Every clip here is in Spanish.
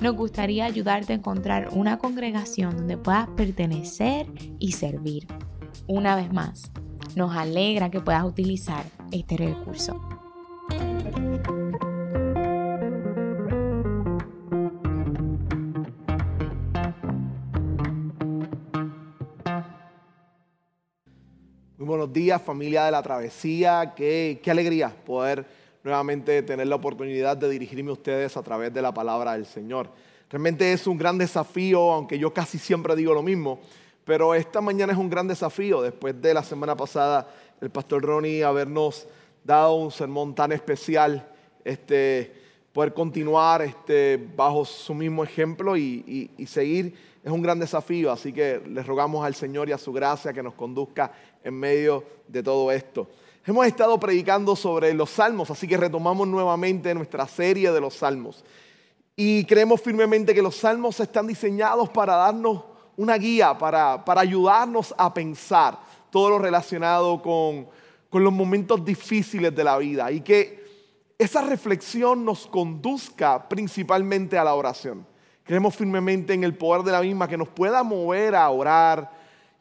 nos gustaría ayudarte a encontrar una congregación donde puedas pertenecer y servir. Una vez más, nos alegra que puedas utilizar este recurso. Muy buenos días familia de la travesía, qué, alegría poder nuevamente tener la oportunidad de dirigirme a ustedes a través de la palabra del Señor. Realmente es un gran desafío, aunque yo casi siempre digo lo mismo, pero esta mañana es un gran desafío después de la semana pasada el pastor Ronnie habernos dado un sermón tan especial, este, poder continuar este, bajo su mismo ejemplo y, y seguir es un gran desafío, así que les rogamos al Señor y a su gracia que nos conduzca en medio de todo esto. Hemos estado predicando sobre los salmos, así que retomamos nuevamente nuestra serie de los salmos. Y creemos firmemente que los salmos están diseñados para darnos una guía, para, para ayudarnos a pensar todo lo relacionado con, con los momentos difíciles de la vida y que esa reflexión nos conduzca principalmente a la oración. Creemos firmemente en el poder de la misma que nos pueda mover a orar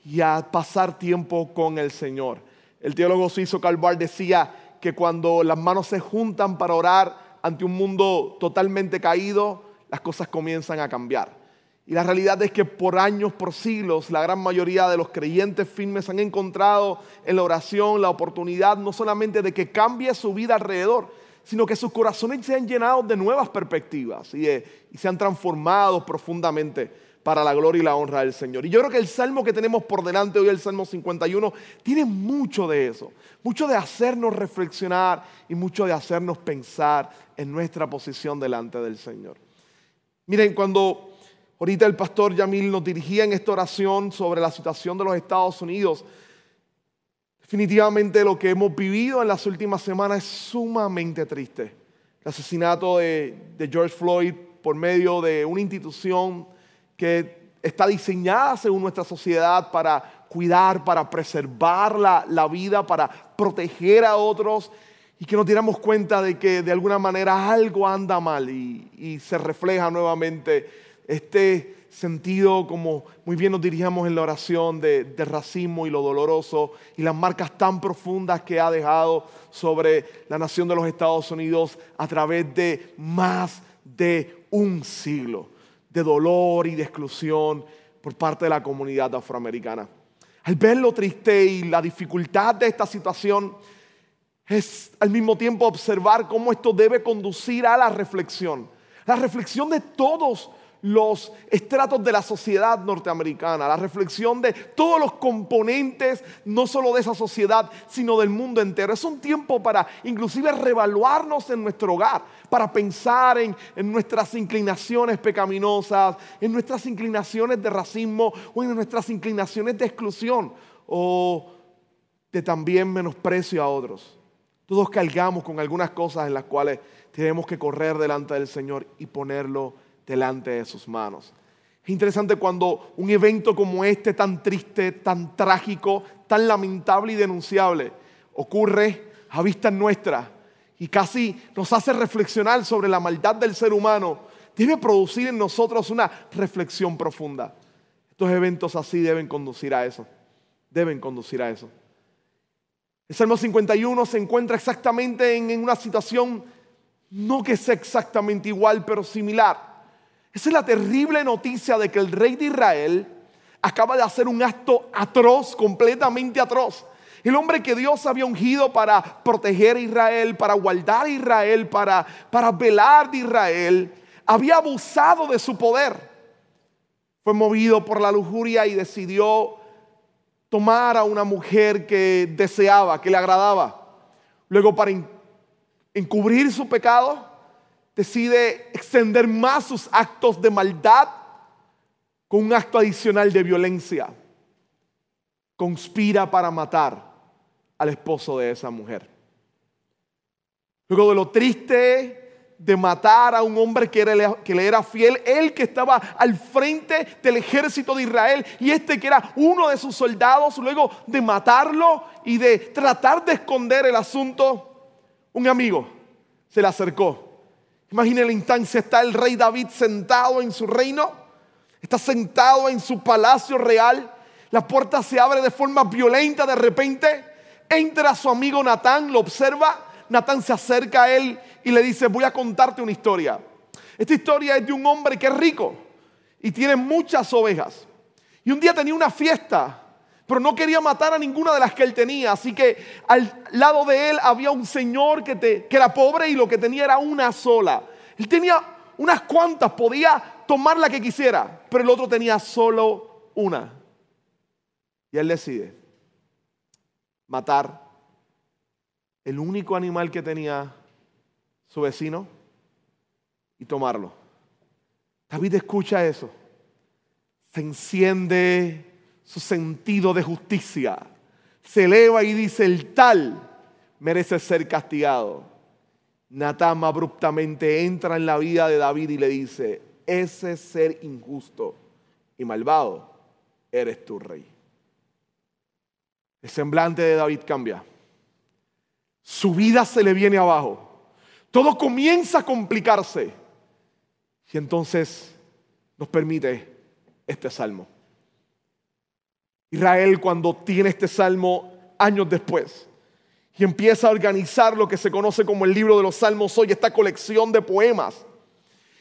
y a pasar tiempo con el Señor. El teólogo suizo Calvar decía que cuando las manos se juntan para orar ante un mundo totalmente caído, las cosas comienzan a cambiar. Y la realidad es que por años, por siglos, la gran mayoría de los creyentes firmes han encontrado en la oración la oportunidad no solamente de que cambie su vida alrededor, sino que sus corazones se han llenado de nuevas perspectivas y, y se han transformado profundamente para la gloria y la honra del Señor. Y yo creo que el salmo que tenemos por delante hoy, el Salmo 51, tiene mucho de eso, mucho de hacernos reflexionar y mucho de hacernos pensar en nuestra posición delante del Señor. Miren, cuando ahorita el pastor Yamil nos dirigía en esta oración sobre la situación de los Estados Unidos, definitivamente lo que hemos vivido en las últimas semanas es sumamente triste. El asesinato de, de George Floyd por medio de una institución que está diseñada según nuestra sociedad para cuidar, para preservar la, vida, para proteger a otros y que nos diéramos cuenta de que de alguna manera algo anda mal y, se refleja nuevamente este sentido, como muy bien nos dirigíamos en la oración, de, de, racismo y lo doloroso y las marcas tan profundas que ha dejado sobre la nación de los Estados Unidos a través de más de un siglo de dolor y de exclusión por parte de la comunidad afroamericana. Al ver lo triste y la dificultad de esta situación, es al mismo tiempo observar cómo esto debe conducir a la reflexión. La reflexión de todos los estratos de la sociedad norteamericana, la reflexión de todos los componentes, no solo de esa sociedad, sino del mundo entero. Es un tiempo para inclusive revaluarnos en nuestro hogar, para pensar en, en nuestras inclinaciones pecaminosas, en nuestras inclinaciones de racismo o en nuestras inclinaciones de exclusión o de también menosprecio a otros. Todos cargamos con algunas cosas en las cuales tenemos que correr delante del Señor y ponerlo delante de sus manos. Es interesante cuando un evento como este, tan triste, tan trágico, tan lamentable y denunciable, ocurre a vista nuestra y casi nos hace reflexionar sobre la maldad del ser humano, debe producir en nosotros una reflexión profunda. Estos eventos así deben conducir a eso, deben conducir a eso. El Salmo 51 se encuentra exactamente en, una situación, no que sea exactamente igual, pero similar. Esa es la terrible noticia de que el rey de Israel acaba de hacer un acto atroz, completamente atroz. El hombre que Dios había ungido para proteger a Israel, para guardar a Israel, para, para velar de Israel, había abusado de su poder. Fue movido por la lujuria y decidió tomar a una mujer que deseaba, que le agradaba. Luego para encubrir su pecado, decide extender más sus actos de maldad, con un acto adicional de violencia, conspira para matar al esposo de esa mujer. Luego de lo triste de matar a un hombre que, le era fiel, él que estaba al frente del ejército de Israel y este que era uno de sus soldados, luego de matarlo y de tratar de esconder el asunto, un amigo se le acercó. Imaginen la instancia, está el rey David sentado en su reino, está sentado en su palacio real, la puerta se abre de forma violenta de repente, entra su amigo Natán, lo observa, Natán se acerca a él y le dice, voy a contarte una historia. Esta historia es de un hombre que es rico y tiene muchas ovejas. Y un día tenía una fiesta, pero no quería matar a ninguna de las que él tenía. Así que al lado de él había un señor que, que era pobre y lo que tenía era una sola. Él tenía unas cuantas, podía tomar la que quisiera, pero el otro tenía solo una. Y él decide matar el único animal que tenía su vecino y tomarlo. David escucha eso. Se enciende su sentido de justicia. Se eleva y dice, el tal merece ser castigado. Natán abruptamente entra en la vida de David y le dice, ese ser injusto y malvado eres tu rey. El semblante de David cambia. Su vida se le viene abajo. Todo comienza a complicarse. Y entonces nos permite este salmo. Israel cuando tiene este salmo años después y empieza a organizar lo que se conoce como el libro de los salmos hoy, esta colección de poemas,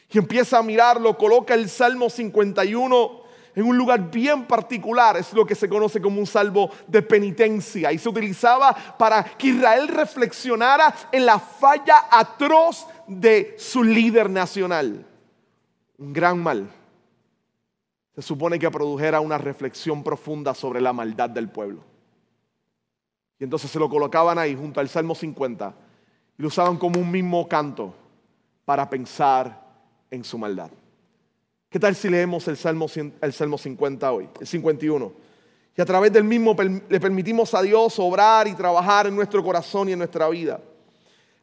y empieza a mirarlo, coloca el Salmo 51 en un lugar bien particular, es lo que se conoce como un salvo de penitencia y se utilizaba para que Israel reflexionara en la falla atroz de su líder nacional. Un gran mal. Se supone que produjera una reflexión profunda sobre la maldad del pueblo. Y entonces se lo colocaban ahí junto al Salmo 50 y lo usaban como un mismo canto para pensar en su maldad. ¿Qué tal si leemos el Salmo, el Salmo 50 hoy, el 51? Y a través del mismo le permitimos a Dios obrar y trabajar en nuestro corazón y en nuestra vida.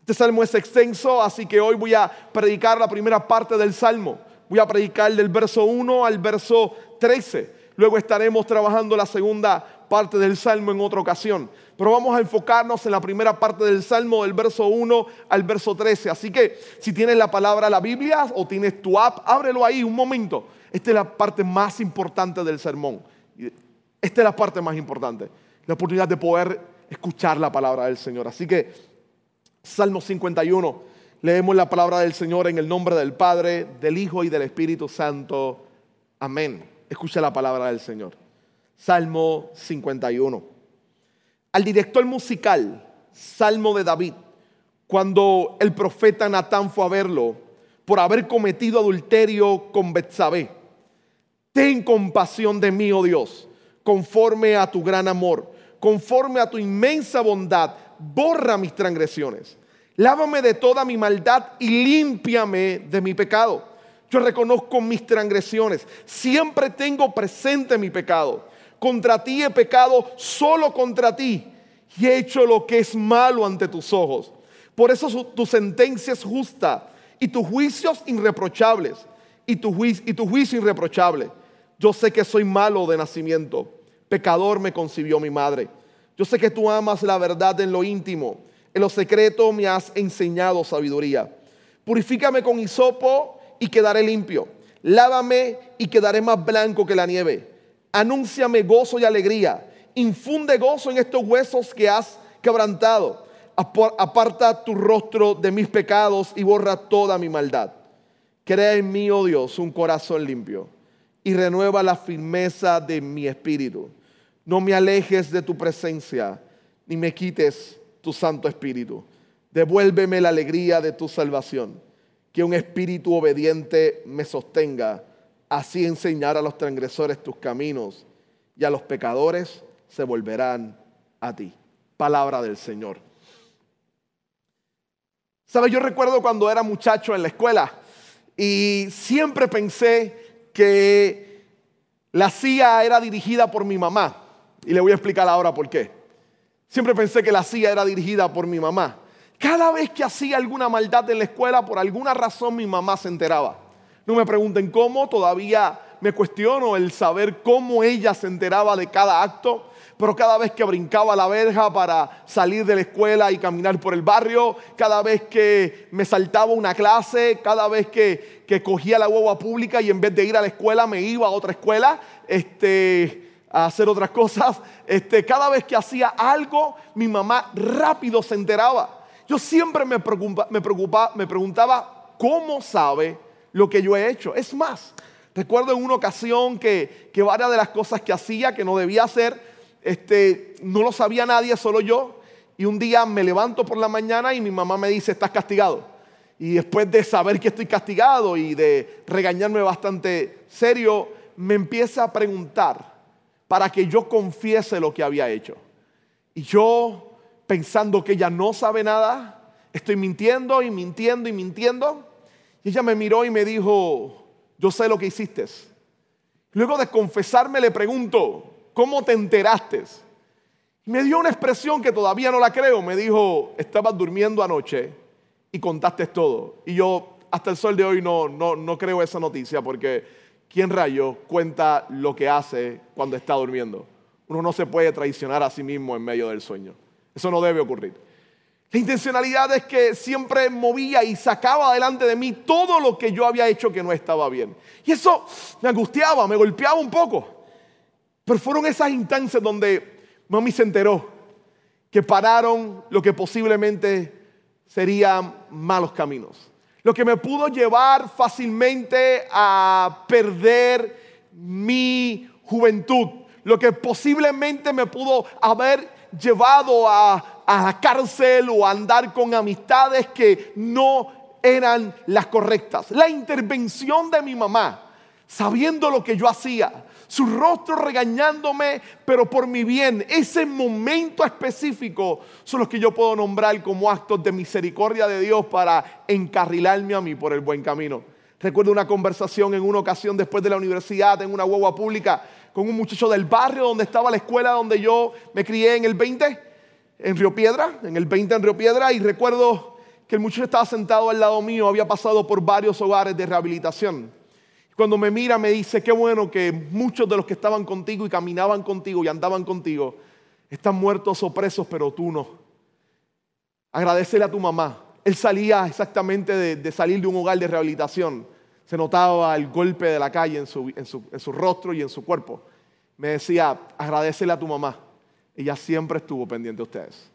Este salmo es extenso, así que hoy voy a predicar la primera parte del salmo. Voy a predicar del verso 1 al verso 13. Luego estaremos trabajando la segunda parte del salmo en otra ocasión. Pero vamos a enfocarnos en la primera parte del Salmo, del verso 1 al verso 13. Así que si tienes la palabra la Biblia o tienes tu app, ábrelo ahí un momento. Esta es la parte más importante del sermón. Esta es la parte más importante. La oportunidad de poder escuchar la palabra del Señor. Así que Salmo 51, leemos la palabra del Señor en el nombre del Padre, del Hijo y del Espíritu Santo. Amén. Escucha la palabra del Señor. Salmo 51 al director musical, Salmo de David, cuando el profeta Natán fue a verlo por haber cometido adulterio con Betsabé. Ten compasión de mí, oh Dios, conforme a tu gran amor, conforme a tu inmensa bondad, borra mis transgresiones. Lávame de toda mi maldad y límpiame de mi pecado. Yo reconozco mis transgresiones, siempre tengo presente mi pecado contra ti he pecado, solo contra ti, y he hecho lo que es malo ante tus ojos. Por eso tu sentencia es justa y tus juicios irreprochables, y tu, y tu juicio irreprochable. Yo sé que soy malo de nacimiento, pecador me concibió mi madre. Yo sé que tú amas la verdad en lo íntimo, en lo secreto me has enseñado sabiduría. Purifícame con hisopo y quedaré limpio. Lávame y quedaré más blanco que la nieve anúnciame gozo y alegría. Infunde gozo en estos huesos que has quebrantado. Aparta tu rostro de mis pecados y borra toda mi maldad. Crea en mí, oh Dios, un corazón limpio y renueva la firmeza de mi espíritu. No me alejes de tu presencia, ni me quites tu Santo Espíritu. Devuélveme la alegría de tu salvación. Que un espíritu obediente me sostenga Así enseñar a los transgresores tus caminos y a los pecadores se volverán a ti. Palabra del Señor. Sabes, yo recuerdo cuando era muchacho en la escuela y siempre pensé que La CIA era dirigida por mi mamá. Y le voy a explicar ahora por qué. Siempre pensé que la CIA era dirigida por mi mamá. Cada vez que hacía alguna maldad en la escuela, por alguna razón mi mamá se enteraba. No me pregunten cómo, todavía me cuestiono el saber cómo ella se enteraba de cada acto, pero cada vez que brincaba la verja para salir de la escuela y caminar por el barrio, cada vez que me saltaba una clase, cada vez que, que cogía la hueva pública y en vez de ir a la escuela me iba a otra escuela, este, a hacer otras cosas, este, cada vez que hacía algo, mi mamá rápido se enteraba. Yo siempre me, me, me preguntaba, ¿cómo sabe lo que yo he hecho? Es más, recuerdo en una ocasión que, que varias de las cosas que hacía, que no debía hacer, este, no lo sabía nadie, solo yo. Y un día me levanto por la mañana y mi mamá me dice, estás castigado. Y después de saber que estoy castigado y de regañarme bastante serio, me empieza a preguntar para que yo confiese lo que había hecho. Y yo pensando que ella no sabe nada, estoy mintiendo y mintiendo y mintiendo. Y ella me miró y me dijo, yo sé lo que hiciste. Luego de confesarme le pregunto, ¿cómo te enteraste? Y me dio una expresión que todavía no la creo. Me dijo, estabas durmiendo anoche y contaste todo. Y yo hasta el sol de hoy no, no, no creo esa noticia porque ¿quién rayo cuenta lo que hace cuando está durmiendo? Uno no se puede traicionar a sí mismo en medio del sueño. Eso no debe ocurrir. La intencionalidad es que siempre movía y sacaba adelante de mí todo lo que yo había hecho que no estaba bien. Y eso me angustiaba, me golpeaba un poco. Pero fueron esas instancias donde mami se enteró que pararon lo que posiblemente serían malos caminos. Lo que me pudo llevar fácilmente a perder mi juventud. Lo que posiblemente me pudo haber llevado a, la cárcel o a andar con amistades que no eran las correctas. La intervención de mi mamá, sabiendo lo que yo hacía, su rostro regañándome, pero por mi bien, ese momento específico son los que yo puedo nombrar como actos de misericordia de Dios para encarrilarme a mí por el buen camino. Recuerdo una conversación en una ocasión después de la universidad, en una hueva pública, con un muchacho del barrio donde estaba la escuela donde yo me crié en el 20, en Río Piedra, en el 20 en Río Piedra, y recuerdo que el muchacho estaba sentado al lado mío, había pasado por varios hogares de rehabilitación. Cuando me mira me dice, qué bueno que muchos de los que estaban contigo y caminaban contigo y andaban contigo están muertos o presos, pero tú no. Agradecele a tu mamá. Él salía exactamente de, salir de un hogar de rehabilitación se notaba el golpe de la calle en su, en su, rostro y en su cuerpo. Me decía, agradecele a tu mamá. Ella siempre estuvo pendiente de ustedes.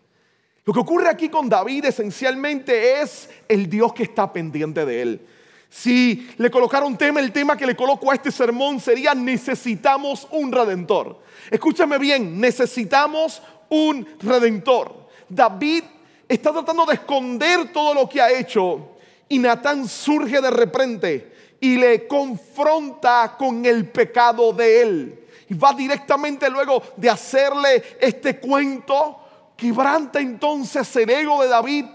Lo que ocurre aquí con David esencialmente es el Dios que está pendiente de él. Si le colocaron tema, el tema que le coloco a este sermón sería necesitamos un redentor. Escúchame bien, necesitamos un redentor. David está tratando de esconder todo lo que ha hecho y Natán surge de repente y le confronta con el pecado de él. Y va directamente luego de hacerle este cuento, quebranta entonces el ego de David,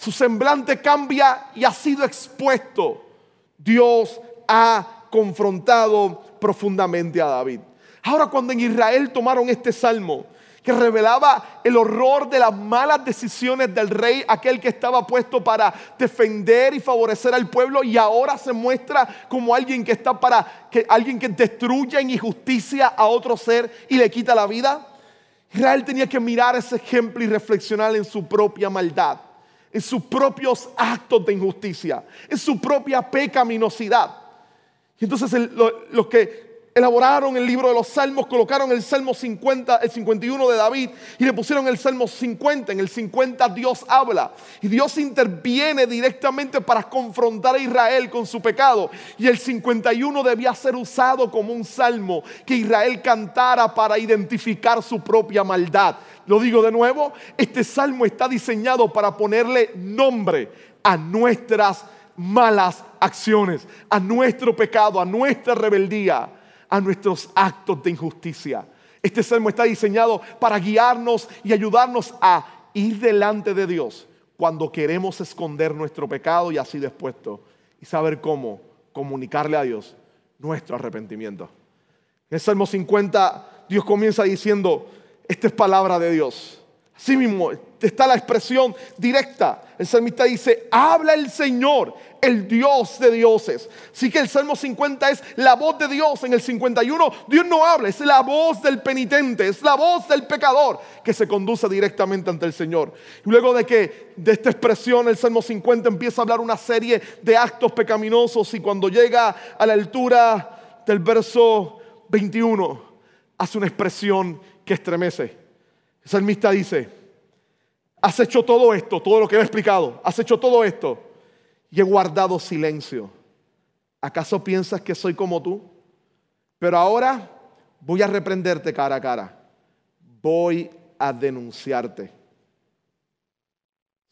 su semblante cambia y ha sido expuesto. Dios ha confrontado profundamente a David. Ahora cuando en Israel tomaron este salmo, que revelaba el horror de las malas decisiones del rey, aquel que estaba puesto para defender y favorecer al pueblo y ahora se muestra como alguien que está para que alguien que destruye en injusticia a otro ser y le quita la vida. Israel tenía que mirar ese ejemplo y reflexionar en su propia maldad, en sus propios actos de injusticia, en su propia pecaminosidad. Y entonces los que elaboraron el libro de los salmos, colocaron el salmo 50, el 51 de David y le pusieron el salmo 50. En el 50 Dios habla y Dios interviene directamente para confrontar a Israel con su pecado. Y el 51 debía ser usado como un salmo que Israel cantara para identificar su propia maldad. Lo digo de nuevo, este salmo está diseñado para ponerle nombre a nuestras malas acciones, a nuestro pecado, a nuestra rebeldía a nuestros actos de injusticia. Este salmo está diseñado para guiarnos y ayudarnos a ir delante de Dios cuando queremos esconder nuestro pecado y así dispuesto y saber cómo comunicarle a Dios nuestro arrepentimiento. En el Salmo 50, Dios comienza diciendo, esta es palabra de Dios. Así mismo está la expresión directa. El salmista dice, habla el Señor, el Dios de dioses. Así que el Salmo 50 es la voz de Dios. En el 51 Dios no habla, es la voz del penitente, es la voz del pecador que se conduce directamente ante el Señor. Luego de que de esta expresión el Salmo 50 empieza a hablar una serie de actos pecaminosos y cuando llega a la altura del verso 21 hace una expresión que estremece. El salmista dice, has hecho todo esto, todo lo que he explicado, has hecho todo esto y he guardado silencio. ¿Acaso piensas que soy como tú? Pero ahora voy a reprenderte cara a cara. Voy a denunciarte.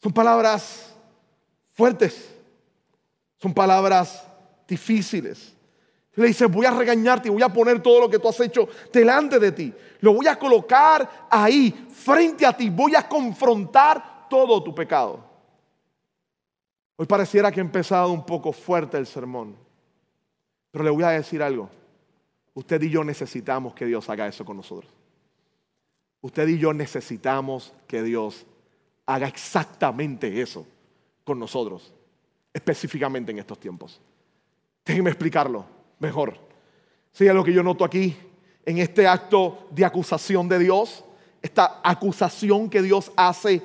Son palabras fuertes. Son palabras difíciles. Le dice, voy a regañarte y voy a poner todo lo que tú has hecho delante de ti. Lo voy a colocar ahí, frente a ti. Voy a confrontar todo tu pecado. Hoy pareciera que ha empezado un poco fuerte el sermón. Pero le voy a decir algo. Usted y yo necesitamos que Dios haga eso con nosotros. Usted y yo necesitamos que Dios haga exactamente eso con nosotros, específicamente en estos tiempos. Déjenme explicarlo mejor. Si lo que yo noto aquí, en este acto de acusación de Dios, esta acusación que Dios hace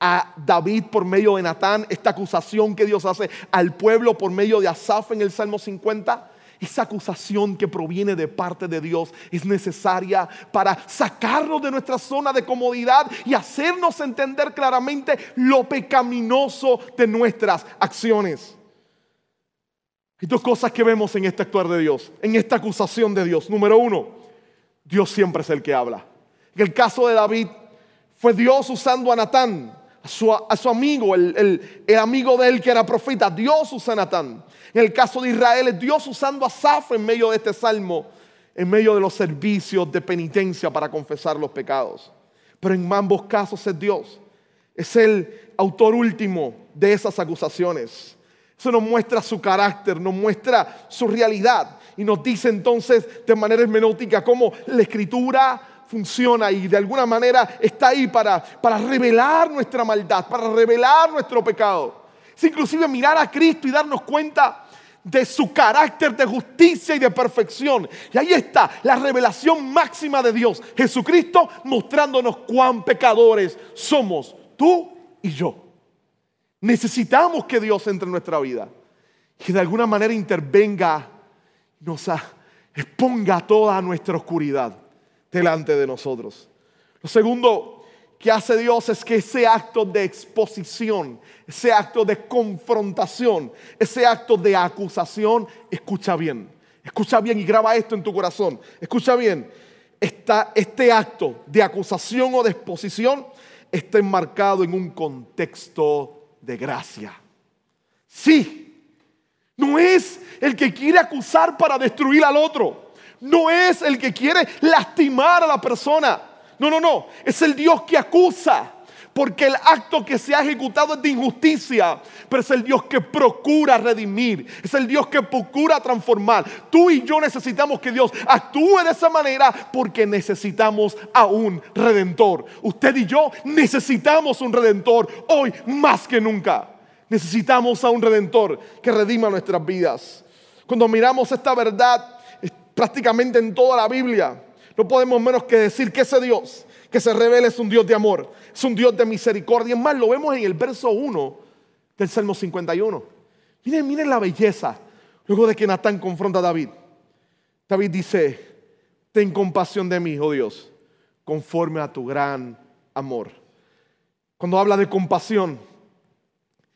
a David por medio de Natán, esta acusación que Dios hace al pueblo por medio de Asaf en el Salmo 50, esa acusación que proviene de parte de Dios es necesaria para sacarnos de nuestra zona de comodidad y hacernos entender claramente lo pecaminoso de nuestras acciones. Hay dos cosas que vemos en este actuar de Dios, en esta acusación de Dios. Número uno, Dios siempre es el que habla. En el caso de David, fue Dios usando a Natán, a su, amigo, el, amigo de él que era profeta. Dios usa a Natán. En el caso de Israel, es Dios usando a Saf en medio de este salmo, en medio de los servicios de penitencia para confesar los pecados. Pero en ambos casos es Dios. Es el autor último de esas acusaciones. Eso nos muestra su carácter, nos muestra su realidad y nos dice entonces de manera hermenótica cómo la escritura funciona y de alguna manera está ahí para, para revelar nuestra maldad, para revelar nuestro pecado. Es inclusive mirar a Cristo y darnos cuenta de su carácter de justicia y de perfección. Y ahí está la revelación máxima de Dios, Jesucristo mostrándonos cuán pecadores somos tú y yo. Necesitamos que Dios entre en nuestra vida. Que de alguna manera intervenga, nos exponga toda nuestra oscuridad delante de nosotros. Lo segundo que hace Dios es que ese acto de exposición, ese acto de confrontación, ese acto de acusación, escucha bien. Escucha bien y graba esto en tu corazón. Escucha bien. este acto de acusación o de exposición está enmarcado en un contexto de gracia. Sí, no es el que quiere acusar para destruir al otro. No es el que quiere lastimar a la persona. No, no, no. Es el Dios que acusa. Porque el acto que se ha ejecutado es de injusticia. Pero es el Dios que procura redimir. Es el Dios que procura transformar. Tú y yo necesitamos que Dios actúe de esa manera porque necesitamos a un redentor. Usted y yo necesitamos un redentor hoy más que nunca. Necesitamos a un redentor que redima nuestras vidas. Cuando miramos esta verdad prácticamente en toda la Biblia, no podemos menos que decir que ese Dios que se revela es un Dios de amor, es un Dios de misericordia. Es más, lo vemos en el verso 1 del Salmo 51. Miren, miren la belleza. Luego de que Natán confronta a David, David dice, ten compasión de mí, oh Dios, conforme a tu gran amor. Cuando habla de compasión,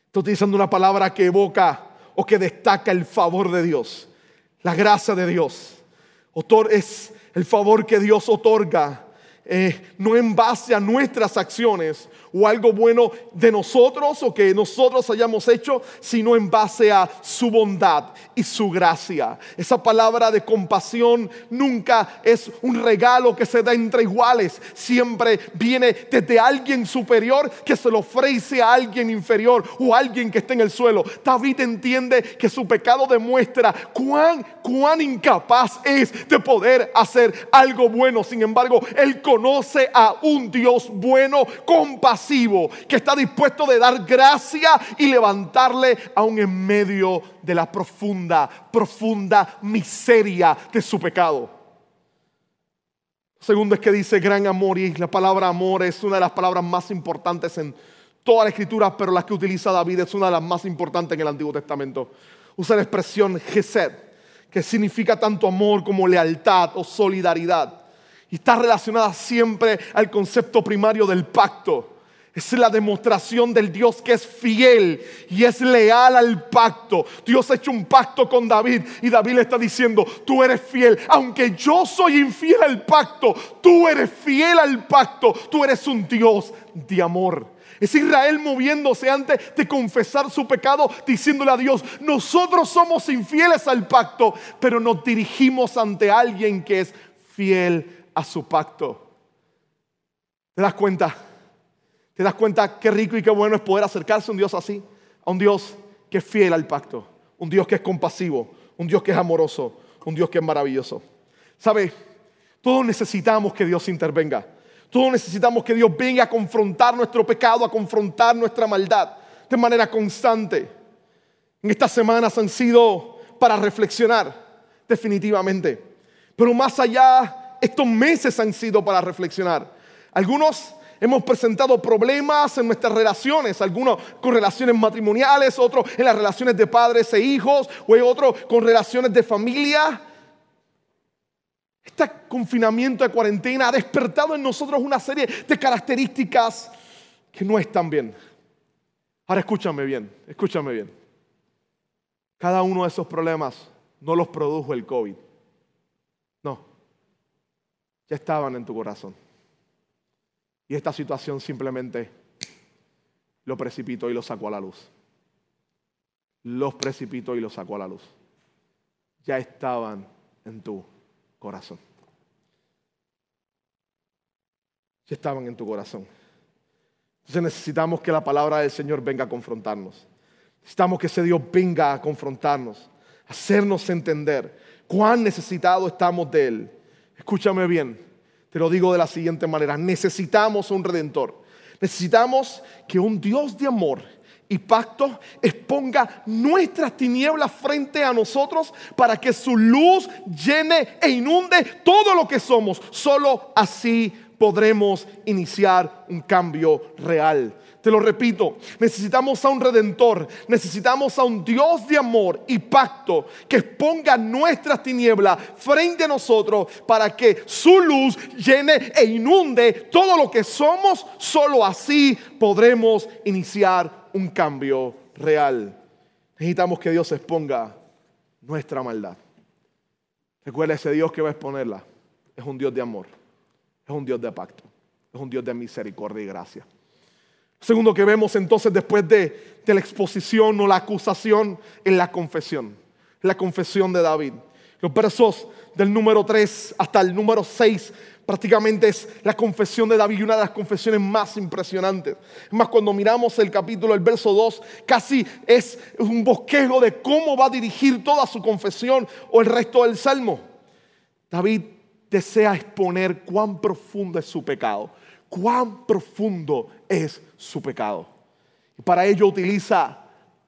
está utilizando una palabra que evoca o que destaca el favor de Dios, la gracia de Dios. Autor es el favor que Dios otorga eh, no en base a nuestras acciones o algo bueno de nosotros o que nosotros hayamos hecho, sino en base a su bondad y su gracia. Esa palabra de compasión nunca es un regalo que se da entre iguales, siempre viene desde alguien superior que se lo ofrece a alguien inferior o alguien que esté en el suelo. David entiende que su pecado demuestra cuán, cuán incapaz es de poder hacer algo bueno. Sin embargo, él conoce a un Dios bueno, compasivo, que está dispuesto de dar gracia y levantarle aún en medio de la profunda, profunda miseria de su pecado. Segundo es que dice gran amor y la palabra amor es una de las palabras más importantes en toda la escritura, pero la que utiliza David es una de las más importantes en el Antiguo Testamento. Usa la expresión Gesed, que significa tanto amor como lealtad o solidaridad. Y está relacionada siempre al concepto primario del pacto. Es la demostración del Dios que es fiel y es leal al pacto. Dios ha hecho un pacto con David y David le está diciendo, tú eres fiel. Aunque yo soy infiel al pacto, tú eres fiel al pacto. Tú eres un Dios de amor. Es Israel moviéndose antes de confesar su pecado, diciéndole a Dios, nosotros somos infieles al pacto, pero nos dirigimos ante alguien que es fiel a su pacto. ¿Te das cuenta? ¿Te das cuenta qué rico y qué bueno es poder acercarse a un Dios así? A un Dios que es fiel al pacto, un Dios que es compasivo, un Dios que es amoroso, un Dios que es maravilloso. ¿Sabe? Todos necesitamos que Dios intervenga. Todos necesitamos que Dios venga a confrontar nuestro pecado, a confrontar nuestra maldad de manera constante. En estas semanas han sido para reflexionar, definitivamente. Pero más allá estos meses han sido para reflexionar. Algunos hemos presentado problemas en nuestras relaciones, algunos con relaciones matrimoniales, otros en las relaciones de padres e hijos, o otros con relaciones de familia. Este confinamiento de cuarentena ha despertado en nosotros una serie de características que no están bien. Ahora escúchame bien, escúchame bien. Cada uno de esos problemas no los produjo el COVID. Ya estaban en tu corazón. Y esta situación simplemente lo precipitó y lo sacó a la luz. Los precipitó y los sacó a la luz. Ya estaban en tu corazón. Ya estaban en tu corazón. Entonces necesitamos que la palabra del Señor venga a confrontarnos. Necesitamos que ese Dios venga a confrontarnos, hacernos entender cuán necesitados estamos de Él Escúchame bien, te lo digo de la siguiente manera, necesitamos un redentor. Necesitamos que un Dios de amor y pacto exponga nuestras tinieblas frente a nosotros para que su luz llene e inunde todo lo que somos. Solo así podremos iniciar un cambio real. Te lo repito, necesitamos a un redentor, necesitamos a un Dios de amor y pacto que ponga nuestras tinieblas frente a nosotros para que su luz llene e inunde todo lo que somos. Solo así podremos iniciar un cambio real. Necesitamos que Dios exponga nuestra maldad. Recuerda ese Dios que va a exponerla. Es un Dios de amor, es un Dios de pacto, es un Dios de misericordia y gracia. Segundo que vemos entonces después de, la exposición o la acusación en la confesión, la confesión de David. Los versos del número 3 hasta el número 6 prácticamente es la confesión de David, una de las confesiones más impresionantes. Es más, cuando miramos el capítulo, el verso 2, casi es un bosquejo de cómo va a dirigir toda su confesión o el resto del salmo. David desea exponer cuán profundo es su pecado, cuán profundo es su pecado. Y para ello utiliza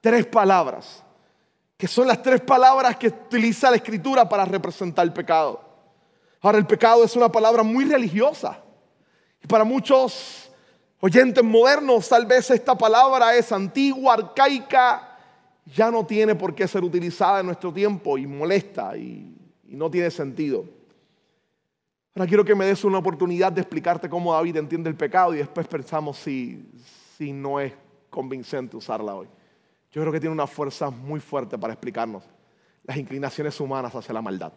tres palabras, que son las tres palabras que utiliza la escritura para representar el pecado. Ahora, el pecado es una palabra muy religiosa. Y para muchos oyentes modernos, tal vez esta palabra es antigua, arcaica, ya no tiene por qué ser utilizada en nuestro tiempo y molesta y, y no tiene sentido. Ahora quiero que me des una oportunidad de explicarte cómo David entiende el pecado y después pensamos si, si no es convincente usarla hoy. Yo creo que tiene una fuerza muy fuerte para explicarnos las inclinaciones humanas hacia la maldad.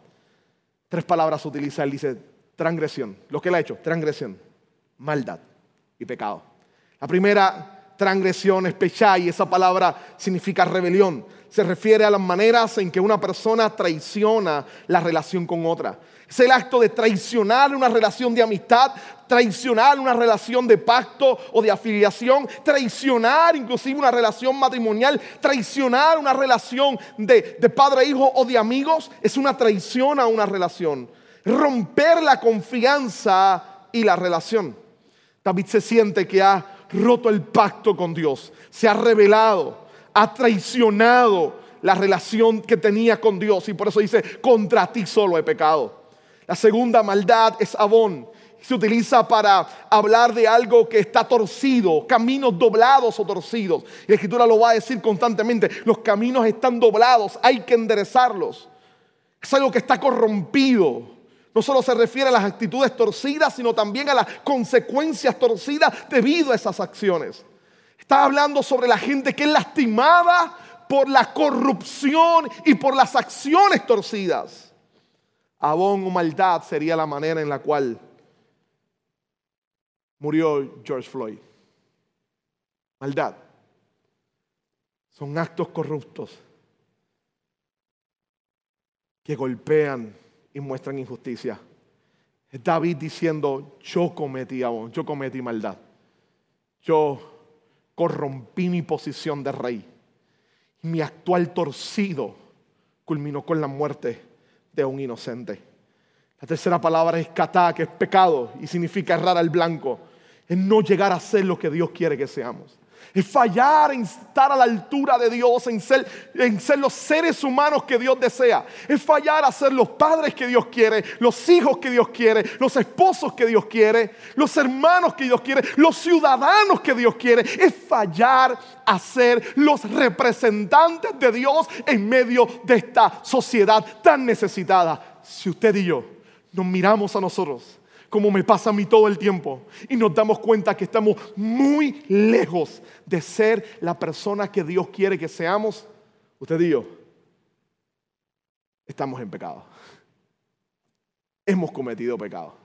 Tres palabras utiliza, él dice, transgresión. Lo que él ha hecho, transgresión, maldad y pecado. La primera transgresión es pechá y esa palabra significa rebelión. Se refiere a las maneras en que una persona traiciona la relación con otra. Es el acto de traicionar una relación de amistad, traicionar una relación de pacto o de afiliación, traicionar inclusive una relación matrimonial, traicionar una relación de, de padre-hijo o de amigos. Es una traición a una relación. Romper la confianza y la relación. David se siente que ha roto el pacto con Dios, se ha revelado, ha traicionado la relación que tenía con Dios y por eso dice, contra ti solo he pecado. La segunda maldad es abón. Se utiliza para hablar de algo que está torcido, caminos doblados o torcidos. Y la escritura lo va a decir constantemente, los caminos están doblados, hay que enderezarlos. Es algo que está corrompido. No solo se refiere a las actitudes torcidas, sino también a las consecuencias torcidas debido a esas acciones. Está hablando sobre la gente que es lastimada por la corrupción y por las acciones torcidas. Abón o maldad sería la manera en la cual murió George Floyd. Maldad. Son actos corruptos que golpean y muestran injusticia. David diciendo, yo cometí abón, yo cometí maldad. Yo corrompí mi posición de rey. Mi actual torcido culminó con la muerte de un inocente. La tercera palabra es katá, que es pecado y significa errar al blanco. Es no llegar a ser lo que Dios quiere que seamos. Es fallar en estar a la altura de Dios, en ser, en ser los seres humanos que Dios desea. Es fallar a ser los padres que Dios quiere, los hijos que Dios quiere, los esposos que Dios quiere, los hermanos que Dios quiere, los ciudadanos que Dios quiere. Es fallar a ser los representantes de Dios en medio de esta sociedad tan necesitada. Si usted y yo nos miramos a nosotros como me pasa a mí todo el tiempo, y nos damos cuenta que estamos muy lejos de ser la persona que Dios quiere que seamos, usted y yo estamos en pecado. Hemos cometido pecado.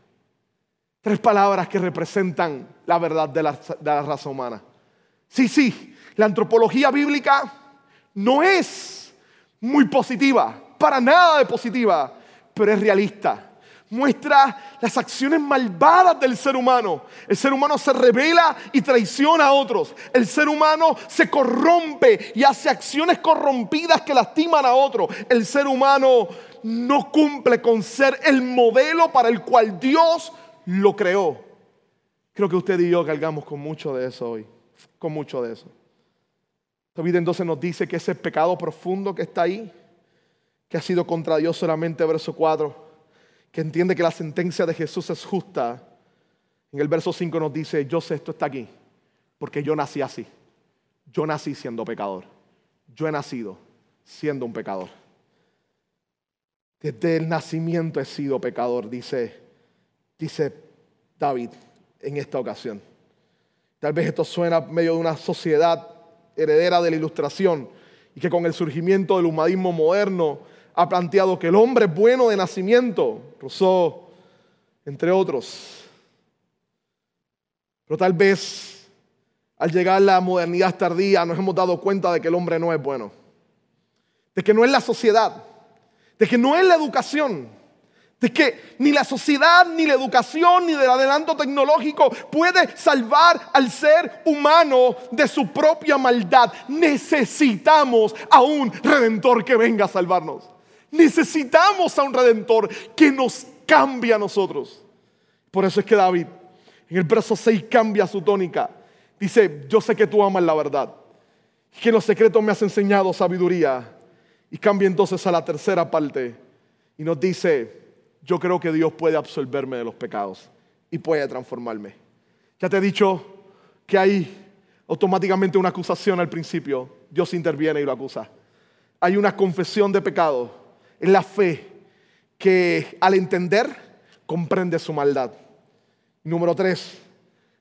Tres palabras que representan la verdad de la, de la raza humana. Sí, sí, la antropología bíblica no es muy positiva, para nada de positiva, pero es realista muestra las acciones malvadas del ser humano. El ser humano se revela y traiciona a otros. El ser humano se corrompe y hace acciones corrompidas que lastiman a otros. El ser humano no cumple con ser el modelo para el cual Dios lo creó. Creo que usted y yo cargamos con mucho de eso hoy, con mucho de eso. David entonces nos dice que ese pecado profundo que está ahí, que ha sido contra Dios solamente, verso 4, que entiende que la sentencia de Jesús es justa, en el verso 5 nos dice, yo sé esto está aquí, porque yo nací así. Yo nací siendo pecador. Yo he nacido siendo un pecador. Desde el nacimiento he sido pecador, dice, dice David en esta ocasión. Tal vez esto suena medio de una sociedad heredera de la ilustración y que con el surgimiento del humanismo moderno ha planteado que el hombre es bueno de nacimiento, Rousseau, entre otros. Pero tal vez al llegar la modernidad tardía nos hemos dado cuenta de que el hombre no es bueno, de que no es la sociedad, de que no es la educación, de que ni la sociedad, ni la educación, ni el adelanto tecnológico puede salvar al ser humano de su propia maldad. Necesitamos a un redentor que venga a salvarnos. Necesitamos a un redentor que nos cambie a nosotros. Por eso es que David en el verso 6 cambia su tónica. Dice, yo sé que tú amas la verdad, que en los secretos me has enseñado sabiduría. Y cambia entonces a la tercera parte y nos dice, yo creo que Dios puede absolverme de los pecados y puede transformarme. Ya te he dicho que hay automáticamente una acusación al principio. Dios interviene y lo acusa. Hay una confesión de pecado es la fe que al entender comprende su maldad. Número tres,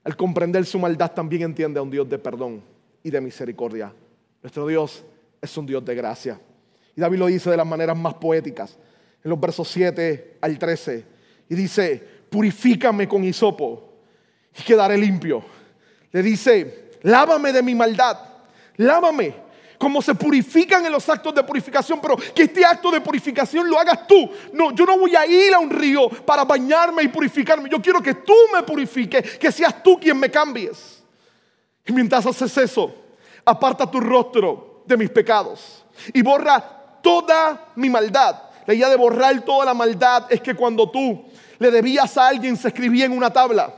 al comprender su maldad también entiende a un Dios de perdón y de misericordia. Nuestro Dios es un Dios de gracia. Y David lo dice de las maneras más poéticas, en los versos 7 al 13. Y dice, purifícame con hisopo y quedaré limpio. Le dice, lávame de mi maldad, lávame como se purifican en los actos de purificación, pero que este acto de purificación lo hagas tú. No, yo no voy a ir a un río para bañarme y purificarme. Yo quiero que tú me purifiques, que seas tú quien me cambies. Y mientras haces eso, aparta tu rostro de mis pecados y borra toda mi maldad. La idea de borrar toda la maldad es que cuando tú le debías a alguien se escribía en una tabla,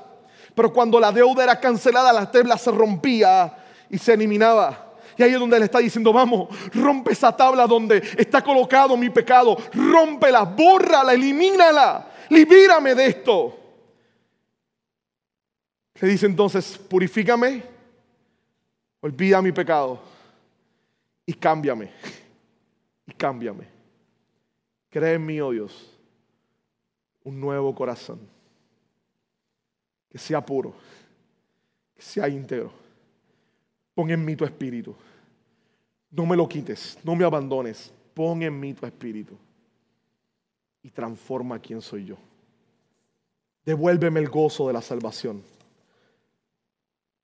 pero cuando la deuda era cancelada la tabla se rompía y se eliminaba. Y ahí es donde él está diciendo, vamos, rompe esa tabla donde está colocado mi pecado, rómpela, bórrala, elimínala, libírame de esto. Le dice entonces, purifícame, olvida mi pecado y cámbiame, y cámbiame. Cree en mí, oh Dios, un nuevo corazón, que sea puro, que sea íntegro. Pon en mí tu espíritu. No me lo quites, no me abandones. Pon en mí tu espíritu y transforma quién soy yo. Devuélveme el gozo de la salvación.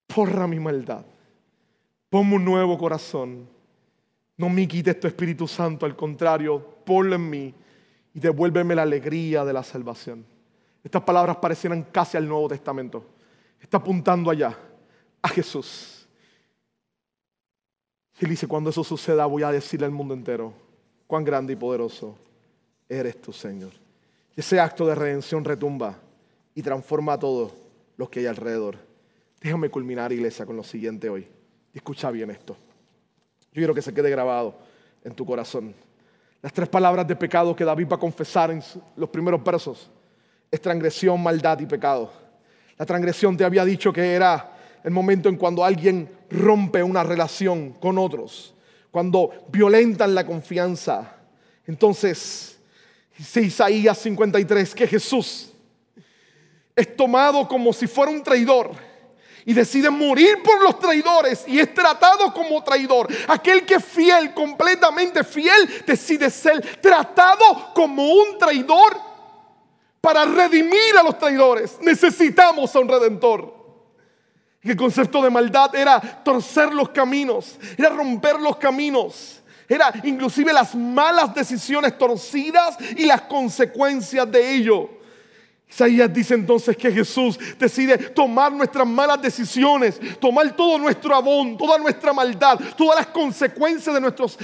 Porra mi maldad. Ponme un nuevo corazón no me quites tu Espíritu Santo, al contrario, ponlo en mí y devuélveme la alegría de la salvación. Estas palabras parecieran casi al Nuevo Testamento. Está apuntando allá, a Jesús. Él dice, cuando eso suceda voy a decirle al mundo entero, cuán grande y poderoso eres tú, Señor. Y ese acto de redención retumba y transforma a todos los que hay alrededor. Déjame culminar, iglesia, con lo siguiente hoy. Escucha bien esto. Yo quiero que se quede grabado en tu corazón. Las tres palabras de pecado que David va a confesar en los primeros versos es transgresión, maldad y pecado. La transgresión te había dicho que era el momento en cuando alguien rompe una relación con otros, cuando violentan la confianza. Entonces, dice Isaías 53 que Jesús es tomado como si fuera un traidor y decide morir por los traidores y es tratado como traidor. Aquel que es fiel, completamente fiel, decide ser tratado como un traidor para redimir a los traidores. Necesitamos a un redentor. El concepto de maldad era torcer los caminos, era romper los caminos. Era inclusive las malas decisiones torcidas y las consecuencias de ello. Isaías dice entonces que Jesús decide tomar nuestras malas decisiones, tomar todo nuestro abón, toda nuestra maldad, todas las consecuencias de nuestros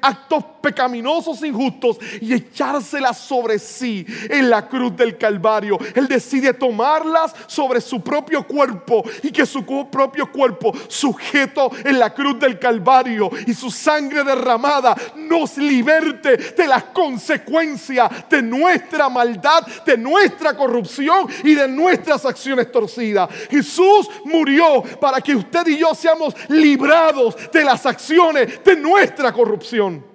actos pecaminosos injustos y echárselas sobre sí en la cruz del Calvario. Él decide tomarlas sobre su propio cuerpo y que su propio cuerpo sujeto en la cruz del Calvario y su sangre derramada nos liberte de las consecuencias de nuestra maldad, de nuestra corrupción y de nuestras acciones torcidas. Jesús murió para que usted y yo seamos librados de las acciones de nuestra corrupción.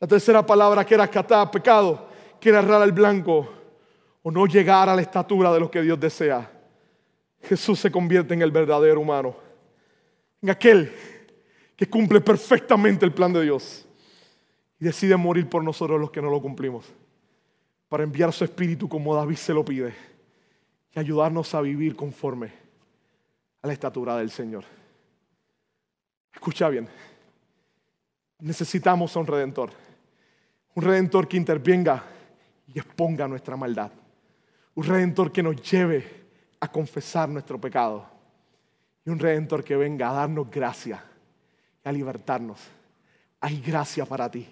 La tercera palabra que era catar pecado, que era errar al blanco o no llegar a la estatura de lo que Dios desea. Jesús se convierte en el verdadero humano, en aquel que cumple perfectamente el plan de Dios y decide morir por nosotros los que no lo cumplimos para enviar su espíritu como David se lo pide y ayudarnos a vivir conforme a la estatura del Señor. Escucha bien, necesitamos a un redentor, un redentor que intervenga y exponga nuestra maldad, un redentor que nos lleve a confesar nuestro pecado y un redentor que venga a darnos gracia y a libertarnos. Hay gracia para ti.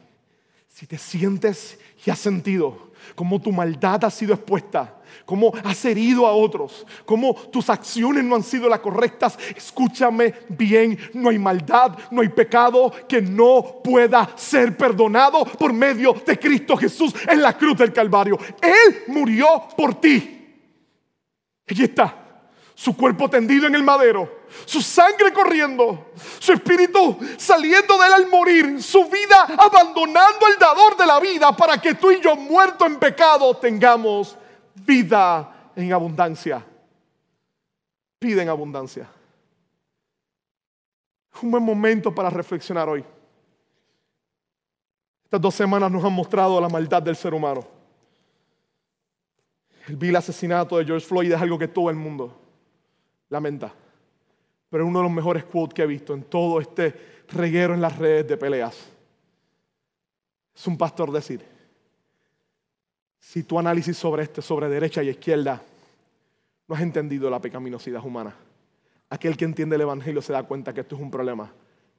Si te sientes y has sentido como tu maldad ha sido expuesta, como has herido a otros, como tus acciones no han sido las correctas, escúchame bien, no hay maldad, no hay pecado que no pueda ser perdonado por medio de Cristo Jesús en la cruz del Calvario. Él murió por ti. Allí está su cuerpo tendido en el madero, su sangre corriendo, su espíritu saliendo de él al morir, su vida abandonando el dador de la vida para que tú y yo muerto en pecado tengamos vida en abundancia. Pide en abundancia. Un buen momento para reflexionar hoy. Estas dos semanas nos han mostrado la maldad del ser humano. El vil asesinato de George Floyd es algo que todo el mundo lamenta. Pero uno de los mejores quotes que he visto en todo este reguero en las redes de peleas. Es un pastor decir, si tu análisis sobre este, sobre derecha y izquierda, no has entendido la pecaminosidad humana. Aquel que entiende el Evangelio se da cuenta que esto es un problema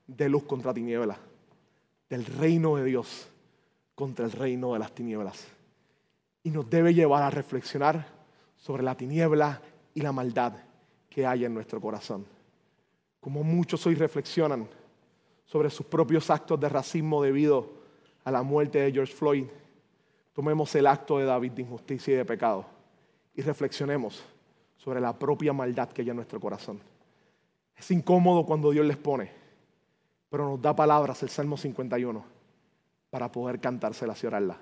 de luz contra tinieblas, del reino de Dios contra el reino de las tinieblas. Y nos debe llevar a reflexionar sobre la tiniebla y la maldad que hay en nuestro corazón. Como muchos hoy reflexionan sobre sus propios actos de racismo debido a la muerte de George Floyd, tomemos el acto de David de injusticia y de pecado y reflexionemos sobre la propia maldad que hay en nuestro corazón. Es incómodo cuando Dios les pone, pero nos da palabras el Salmo 51 para poder cantárselas y orarlas.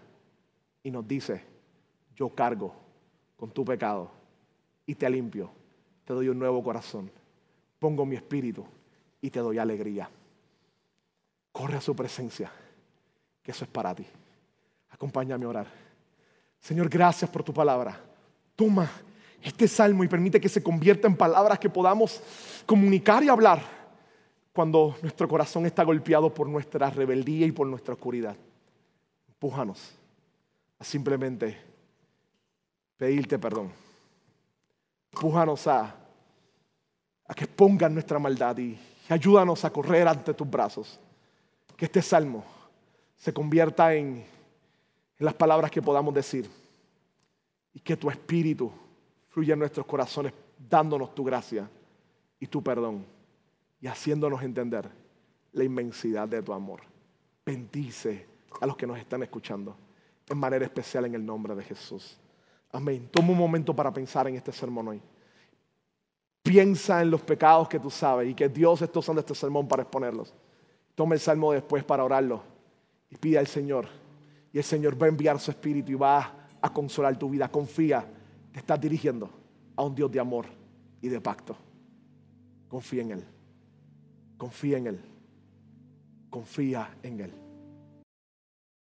Y nos dice, yo cargo con tu pecado y te limpio, te doy un nuevo corazón, pongo mi espíritu y te doy alegría. Corre a su presencia, que eso es para ti. Acompáñame a orar. Señor, gracias por tu palabra. Toma este salmo y permite que se convierta en palabras que podamos comunicar y hablar cuando nuestro corazón está golpeado por nuestra rebeldía y por nuestra oscuridad. Empújanos a simplemente pedirte perdón. Empújanos a, que pongan nuestra maldad y, ayúdanos a correr ante tus brazos. Que este salmo se convierta en, en las palabras que podamos decir y que tu espíritu fluya en nuestros corazones dándonos tu gracia y tu perdón y haciéndonos entender la inmensidad de tu amor. Bendice a los que nos están escuchando en manera especial en el nombre de Jesús. Amén. Toma un momento para pensar en este sermón hoy. Piensa en los pecados que tú sabes y que Dios está usando este sermón para exponerlos. Toma el salmo después para orarlo y pide al Señor. Y el Señor va a enviar su espíritu y va a consolar tu vida. Confía te estás dirigiendo a un Dios de amor y de pacto. Confía en Él. Confía en Él. Confía en Él.